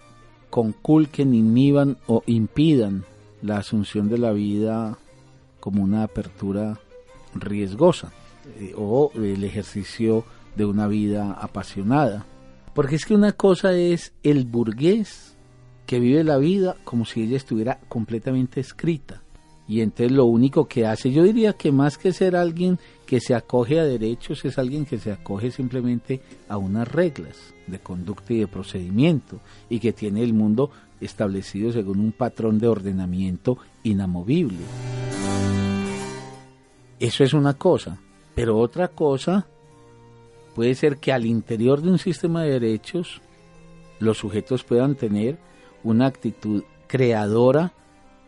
conculquen, inhiban o impidan la asunción de la vida como una apertura riesgosa eh, o el ejercicio de una vida apasionada. Porque es que una cosa es el burgués que vive la vida como si ella estuviera completamente escrita. Y entonces lo único que hace, yo diría que más que ser alguien que se acoge a derechos, es alguien que se acoge simplemente a unas reglas de conducta y de procedimiento y que tiene el mundo establecido según un patrón de ordenamiento inamovible. Eso es una cosa, pero otra cosa puede ser que al interior de un sistema de derechos los sujetos puedan tener una actitud creadora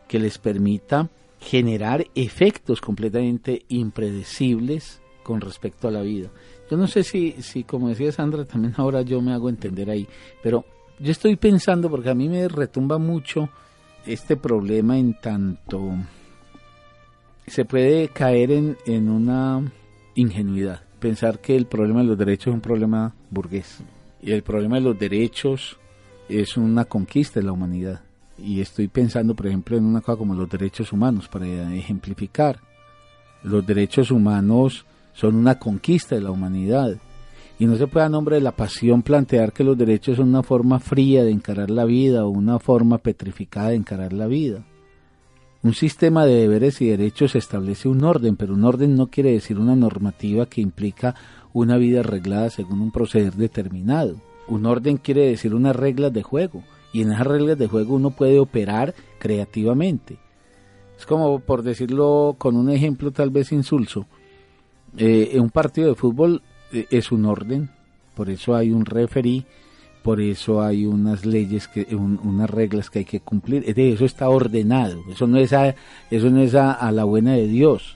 que les permita generar efectos completamente impredecibles con respecto a la vida. Yo no sé si, si, como decía Sandra, también ahora yo me hago entender ahí, pero yo estoy pensando, porque a mí me retumba mucho este problema en tanto se puede caer en, en una ingenuidad, pensar que el problema de los derechos es un problema burgués y el problema de los derechos es una conquista de la humanidad. Y estoy pensando, por ejemplo, en una cosa como los derechos humanos, para ejemplificar. Los derechos humanos son una conquista de la humanidad. Y no se puede a nombre de la pasión plantear que los derechos son una forma fría de encarar la vida o una forma petrificada de encarar la vida. Un sistema de deberes y derechos establece un orden, pero un orden no quiere decir una normativa que implica una vida arreglada según un proceder determinado. Un orden quiere decir unas reglas de juego, y en esas reglas de juego uno puede operar creativamente. Es como, por decirlo con un ejemplo tal vez insulso, eh, un partido de fútbol es un orden, por eso hay un referee, por eso hay unas leyes que unas reglas que hay que cumplir. Eso está ordenado. Eso no es a, eso no es a, la buena de Dios.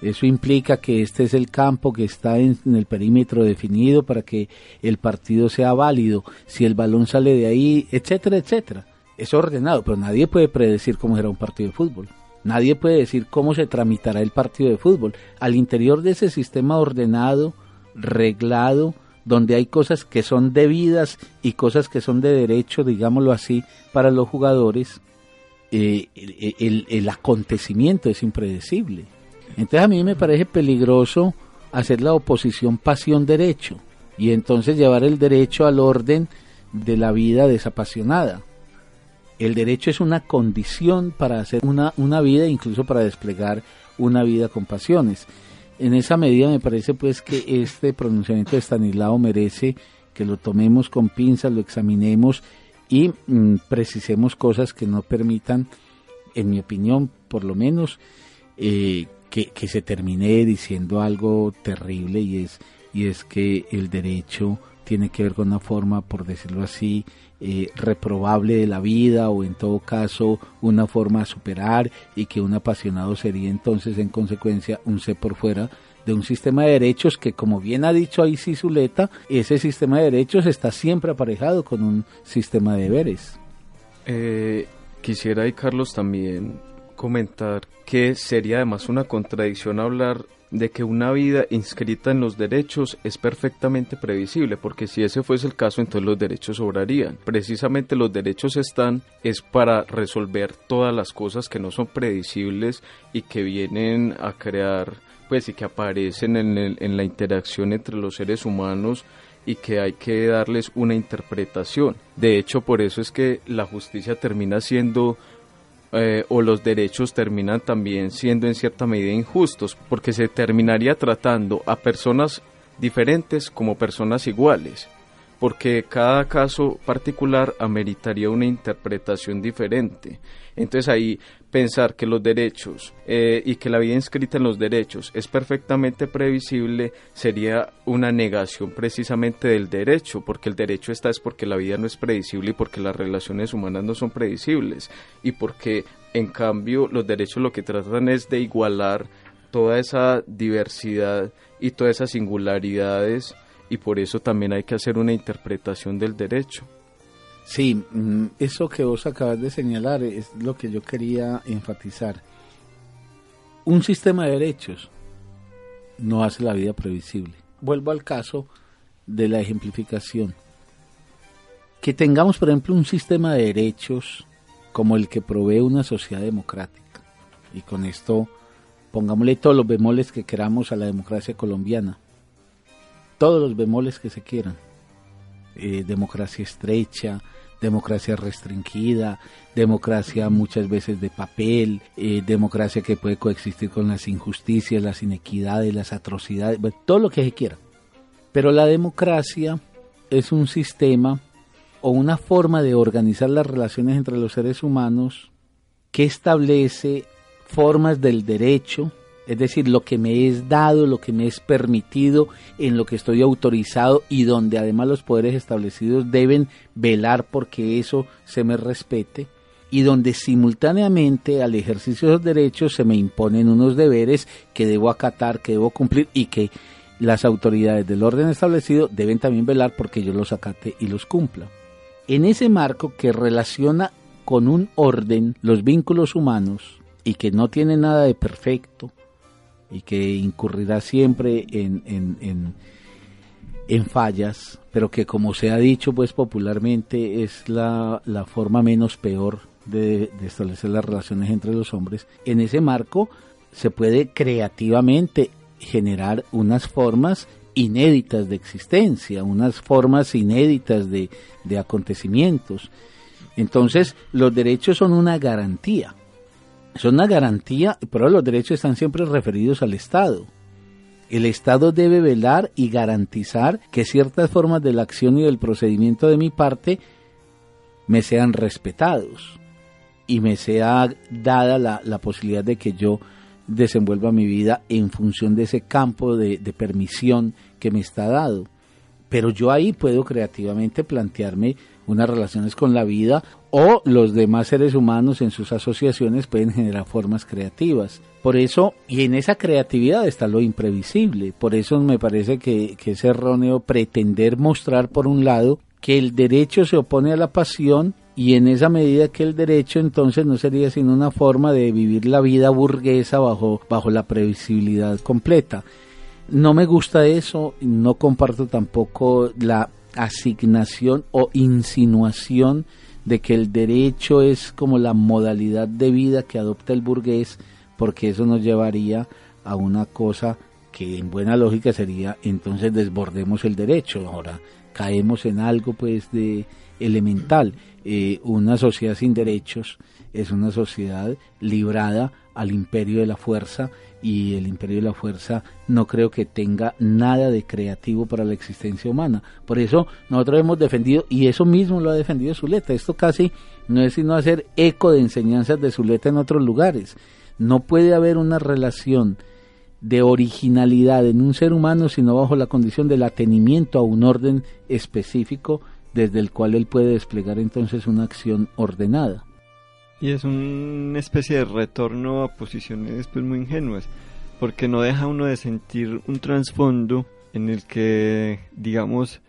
Eso implica que este es el campo que está en, el perímetro definido para que el partido sea válido. Si el balón sale de ahí etcétera etcétera. Es ordenado pero nadie puede predecir cómo será un partido de fútbol. Nadie puede decir cómo se tramitará el partido de fútbol. Al interior de ese sistema ordenado reglado donde hay cosas que son debidas y cosas que son de derecho, digámoslo así, para los jugadores, eh, el, acontecimiento es impredecible. Entonces a mí me parece peligroso hacer la oposición pasión-derecho y entonces llevar el derecho al orden de la vida desapasionada. El derecho es una condición para hacer una, una vida, incluso para desplegar una vida con pasiones en esa medida me parece pues que este pronunciamiento de Stanislao merece que lo tomemos con pinzas, lo examinemos y mm, precisemos cosas que no permitan, en mi opinión, por lo menos, eh, que, que, se termine diciendo algo terrible y es, y es que el derecho tiene que ver con una forma, por decirlo así, eh, reprobable de la vida o en todo caso una forma a superar y que un apasionado sería entonces en consecuencia un ser por fuera de un sistema de derechos que como bien ha dicho ahí ese sistema de derechos está siempre aparejado con un sistema de deberes. Eh, quisiera y Carlos también comentar que sería además una contradicción hablar de que una vida inscrita en los derechos es perfectamente previsible, porque si ese fuese el caso, entonces los derechos sobrarían. Precisamente los derechos están es para resolver todas las cosas que no son predecibles y que vienen a crear, pues y que aparecen en, en la interacción entre los seres humanos y que hay que darles una interpretación. De hecho, por eso es que la justicia termina siendo eh, o los derechos terminan también siendo en cierta medida injustos, porque se terminaría tratando a personas diferentes como personas iguales porque cada caso particular ameritaría una interpretación diferente. Entonces ahí pensar que los derechos eh, y que la vida inscrita en los derechos es perfectamente previsible sería una negación precisamente del derecho, porque el derecho está es porque la vida no es previsible y porque las relaciones humanas no son previsibles y porque en cambio los derechos lo que tratan es de igualar toda esa diversidad y todas esas singularidades y por eso también hay que hacer una interpretación del derecho. Sí, mm, eso que vos acabas de señalar es lo que yo quería enfatizar. Un sistema de derechos no hace la vida previsible. Vuelvo al caso de la ejemplificación. Que tengamos, por ejemplo, un sistema de derechos como el que provee una sociedad democrática. Y con esto pongámosle todos los bemoles que queramos a la democracia colombiana todos los bemoles que se quieran. Eh, democracia estrecha, democracia restringida, democracia muchas veces de papel, eh, democracia que puede coexistir con las injusticias, las inequidades, las atrocidades, todo lo que se quiera. Pero la democracia es un sistema o una forma de organizar las relaciones entre los seres humanos que establece formas del derecho, es decir, lo que me es dado, lo que me es permitido, en lo que estoy autorizado y donde además los poderes establecidos deben velar porque eso se me respete y donde simultáneamente al ejercicio de los derechos se me imponen unos deberes que debo acatar, que debo cumplir y que las autoridades del orden establecido deben también velar porque yo los acate y los cumpla. En ese marco que relaciona con un orden los vínculos humanos y que no tiene nada de perfecto, y que incurrirá siempre en, en, en, fallas, pero que como se ha dicho pues popularmente es la, la forma menos peor de, de, establecer las relaciones entre los hombres. En ese marco se puede creativamente generar unas formas inéditas de existencia, unas formas inéditas de, de acontecimientos. Entonces los derechos son una garantía son una garantía, pero los derechos están siempre referidos al Estado. El Estado debe velar y garantizar que ciertas formas de la acción y del procedimiento de mi parte me sean respetados y me sea dada la, posibilidad de que yo desenvuelva mi vida en función de ese campo de, de permisión que me está dado. Pero yo ahí puedo creativamente plantearme unas relaciones con la vida o los demás seres humanos en sus asociaciones pueden generar formas creativas. Por eso, y en esa creatividad está lo imprevisible. Por eso me parece que, es erróneo pretender mostrar, por un lado, que el derecho se opone a la pasión y en esa medida que el derecho entonces no sería sino una forma de vivir la vida burguesa bajo, bajo la previsibilidad completa. No me gusta eso, no comparto tampoco la asignación o insinuación de que el derecho es como la modalidad de vida que adopta el burgués, porque eso nos llevaría a una cosa que en buena lógica sería entonces desbordemos el derecho. Ahora caemos en algo pues de elemental. Eh, una sociedad sin derechos es una sociedad librada al imperio de la fuerza y el imperio de la fuerza no creo que tenga nada de creativo para la existencia humana. Por eso nosotros hemos defendido, y eso mismo lo ha defendido Zuleta, esto casi no es sino hacer eco de enseñanzas de Zuleta en otros lugares. No puede haber una relación de originalidad en un ser humano sino bajo la condición del atenimiento a un orden específico desde el cual él puede desplegar entonces una acción ordenada. Y es una especie de retorno a posiciones pues muy ingenuas, porque no deja uno de sentir un trasfondo en el que, digamos,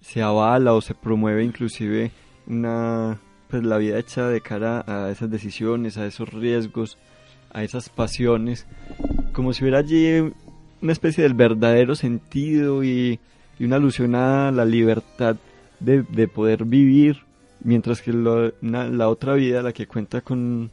se avala o se promueve inclusive una pues la vida hecha de cara a esas decisiones, a esos riesgos, a esas pasiones, como si hubiera allí una especie del verdadero sentido y, una alusión a la libertad de, de poder vivir mientras que la otra vida, la que cuenta con,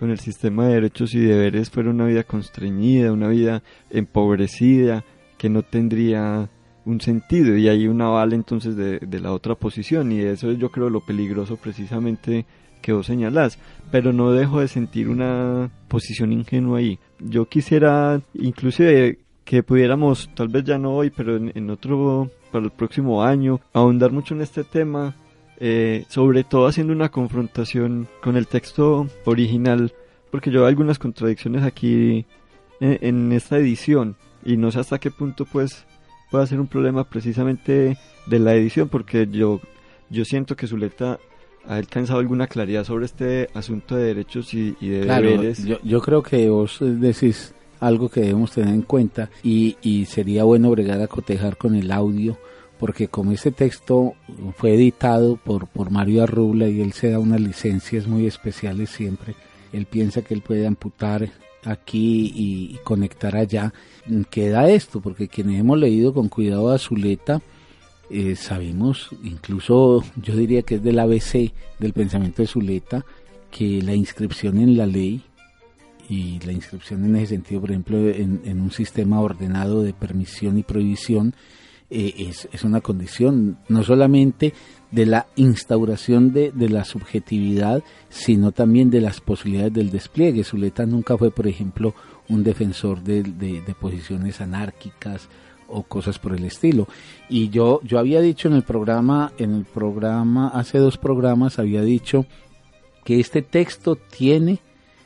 el sistema de derechos y deberes, fuera una vida constreñida, una vida empobrecida, que no tendría un sentido y hay un aval entonces de, de, la otra posición y eso es yo creo lo peligroso precisamente que vos señalás. Pero no dejo de sentir una posición ingenua ahí. Yo quisiera inclusive que pudiéramos, tal vez ya no hoy, pero en, otro, para el próximo año, ahondar mucho en este tema, eh, sobre todo haciendo una confrontación con el texto original, porque yo veo algunas contradicciones aquí en, en esta edición y no sé hasta qué punto pues puede ser un problema precisamente de la edición, porque yo, yo siento que Zuleta ha alcanzado alguna claridad sobre este asunto de derechos y, de deberes. Yo, yo creo que vos decís algo que debemos tener en cuenta y, y sería bueno bregar a cotejar con el audio porque como este texto fue editado por, por Mario Arrubla y él se da unas licencias muy especiales siempre, él piensa que él puede amputar aquí y, conectar allá, queda esto, porque quienes hemos leído con cuidado a Zuleta, eh, sabemos, incluso yo diría que es del ABC del pensamiento de Zuleta, que la inscripción en la ley y la inscripción en ese sentido, por ejemplo, en, un sistema ordenado de permisión y prohibición, eh, es, es, una condición no solamente de la instauración de, de, la subjetividad, sino también de las posibilidades del despliegue. Zuleta nunca fue, por ejemplo, un defensor de, de, posiciones anárquicas o cosas por el estilo. Y yo, yo había dicho en el programa, en el programa, hace dos programas, había dicho que este texto tiene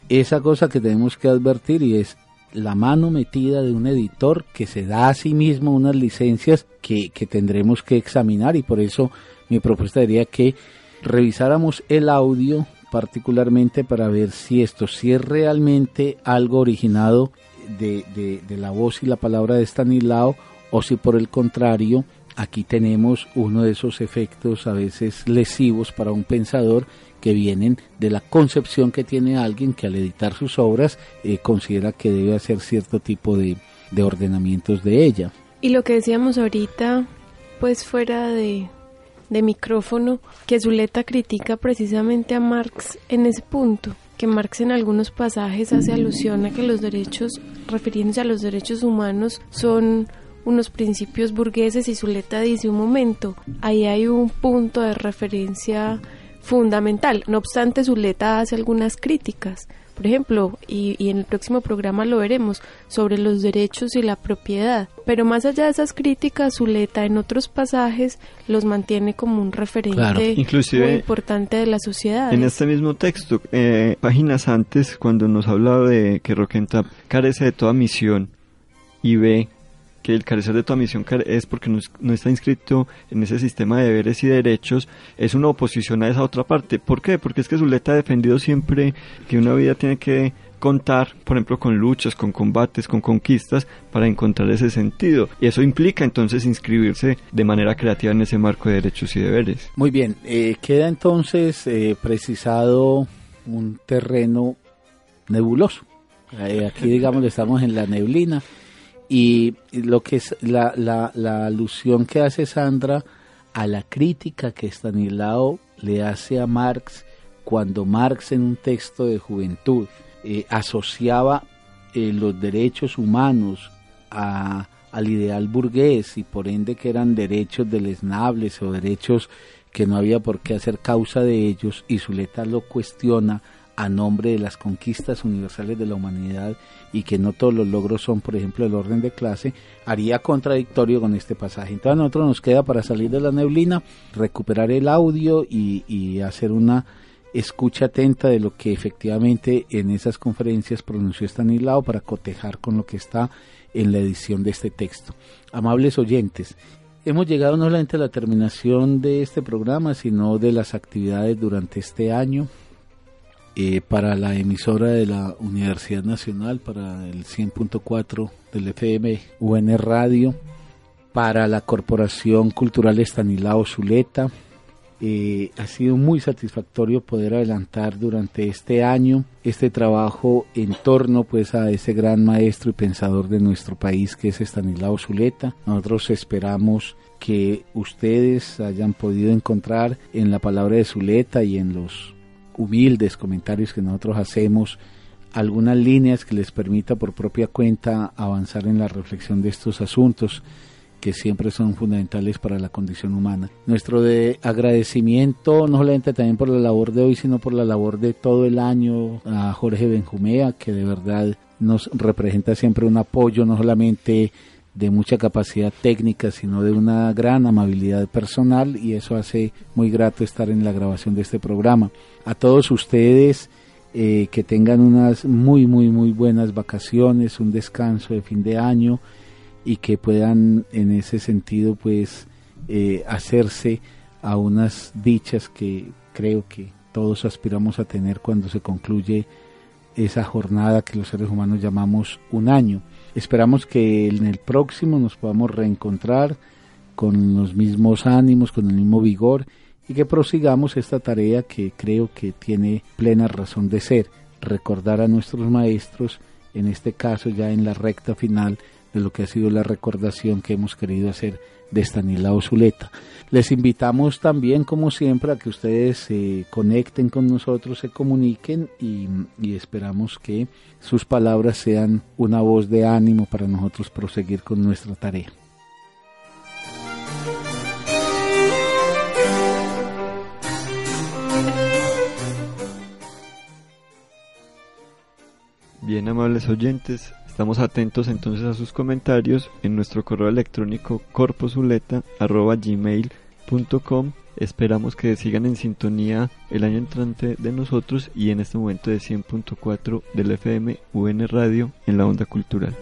esa cosa que tenemos que advertir y es la mano metida de un editor que se da a sí mismo unas licencias que, que tendremos que examinar y por eso mi propuesta sería que revisáramos el audio particularmente para ver si esto, si es realmente algo originado de, de, la voz y la palabra de Stanislao o si por el contrario aquí tenemos uno de esos efectos a veces lesivos para un pensador que vienen de la concepción que tiene alguien que al editar sus obras eh, considera que debe hacer cierto tipo de, de ordenamientos de ella. Y lo que decíamos ahorita, pues fuera de, de micrófono que Zuleta critica precisamente a Marx en ese punto, que Marx en algunos pasajes hace alusión a que los derechos, refiriéndose a los derechos humanos, son unos principios burgueses y Zuleta dice un momento, ahí hay un punto de referencia fundamental. No obstante, Zuleta hace algunas críticas por ejemplo, y, en el próximo programa lo veremos, sobre los derechos y la propiedad. Pero más allá de esas críticas, Zuleta en otros pasajes los mantiene como un referente muy importante de la sociedad. En este mismo texto, eh, páginas antes, cuando nos habla de que Roquenta carece de toda misión y ve que el carecer de tu misión es porque no, está inscrito en ese sistema de deberes y derechos, es una oposición a esa otra parte. ¿Por qué? Porque es que Zuleta ha defendido siempre que una vida tiene que contar, por ejemplo, con luchas, con combates, con conquistas, para encontrar ese sentido. Y eso implica entonces inscribirse de manera creativa en ese marco de derechos y deberes. Muy bien, eh, queda entonces eh, precisado un terreno nebuloso. Eh, aquí, digamos, estamos en la neblina y lo que es la, la, la alusión que hace Sandra a la crítica que Stanislao le hace a Marx cuando Marx en un texto de juventud eh, asociaba eh, los derechos humanos a, al ideal burgués y por ende que eran derechos deleznables o derechos que no había por qué hacer causa de ellos y Zuleta lo cuestiona a nombre de las conquistas universales de la humanidad y que no todos los logros son, por ejemplo, el orden de clase, haría contradictorio con este pasaje. Entonces a nosotros nos queda para salir de la neblina, recuperar el audio y, hacer una escucha atenta de lo que efectivamente en esas conferencias pronunció Stanislao para cotejar con lo que está en la edición de este texto. Amables oyentes, hemos llegado no solamente a la terminación de este programa, sino de las actividades durante este año. Eh, para la emisora de la Universidad Nacional, para el 100.4 del FM UN Radio, para la Corporación Cultural Estanilao Zuleta. Eh, ha sido muy satisfactorio poder adelantar durante este año este trabajo en torno pues a ese gran maestro y pensador de nuestro país que es Estanislao Zuleta. Nosotros esperamos que ustedes hayan podido encontrar en la palabra de Zuleta y en los humildes comentarios que nosotros hacemos, algunas líneas que les permita por propia cuenta avanzar en la reflexión de estos asuntos, que siempre son fundamentales para la condición humana. Nuestro de agradecimiento no solamente también por la labor de hoy, sino por la labor de todo el año a Jorge Benjumea, que de verdad nos representa siempre un apoyo, no solamente de mucha capacidad técnica, sino de una gran amabilidad personal y eso hace muy grato estar en la grabación de este programa. A todos ustedes eh, que tengan unas muy, muy, muy buenas vacaciones, un descanso de fin de año y que puedan en ese sentido pues eh, hacerse a unas dichas que creo que todos aspiramos a tener cuando se concluye esa jornada que los seres humanos llamamos un año. Esperamos que en el próximo nos podamos reencontrar con los mismos ánimos, con el mismo vigor y que prosigamos esta tarea que creo que tiene plena razón de ser, recordar a nuestros maestros, en este caso ya en la recta final de lo que ha sido la recordación que hemos querido hacer de Stanislao Zuleta. Les invitamos también, como siempre, a que ustedes se conecten con nosotros, se comuniquen y, y, esperamos que sus palabras sean una voz de ánimo para nosotros proseguir con nuestra tarea. Bien, amables oyentes, estamos atentos entonces a sus comentarios en nuestro correo electrónico corposuleta.gmail.com Esperamos que sigan en sintonía el año entrante de nosotros y en este momento de 100.4 del FM UN Radio en la onda cultural.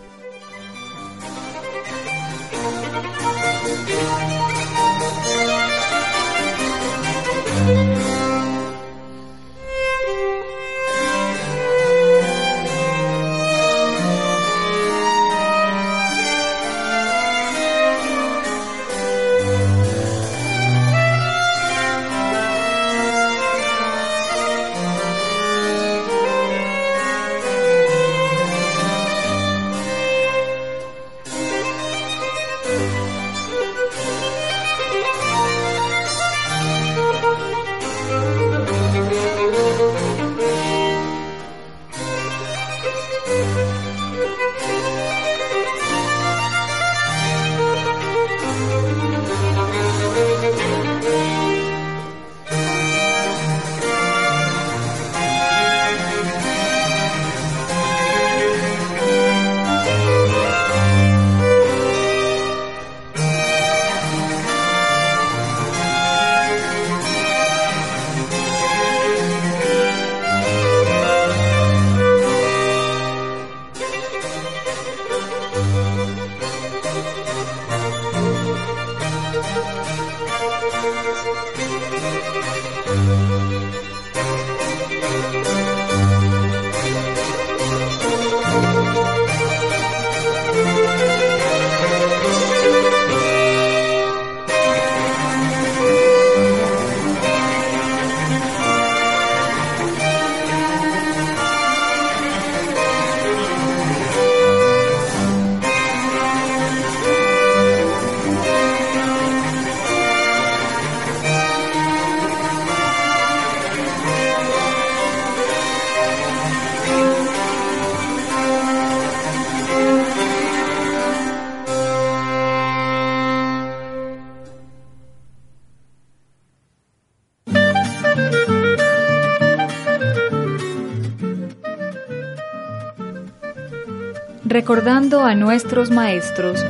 Recordando a nuestros maestros.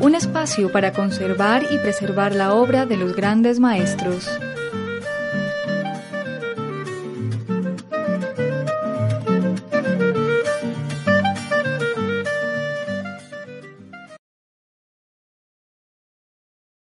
Un espacio para conservar y preservar la obra de los grandes maestros.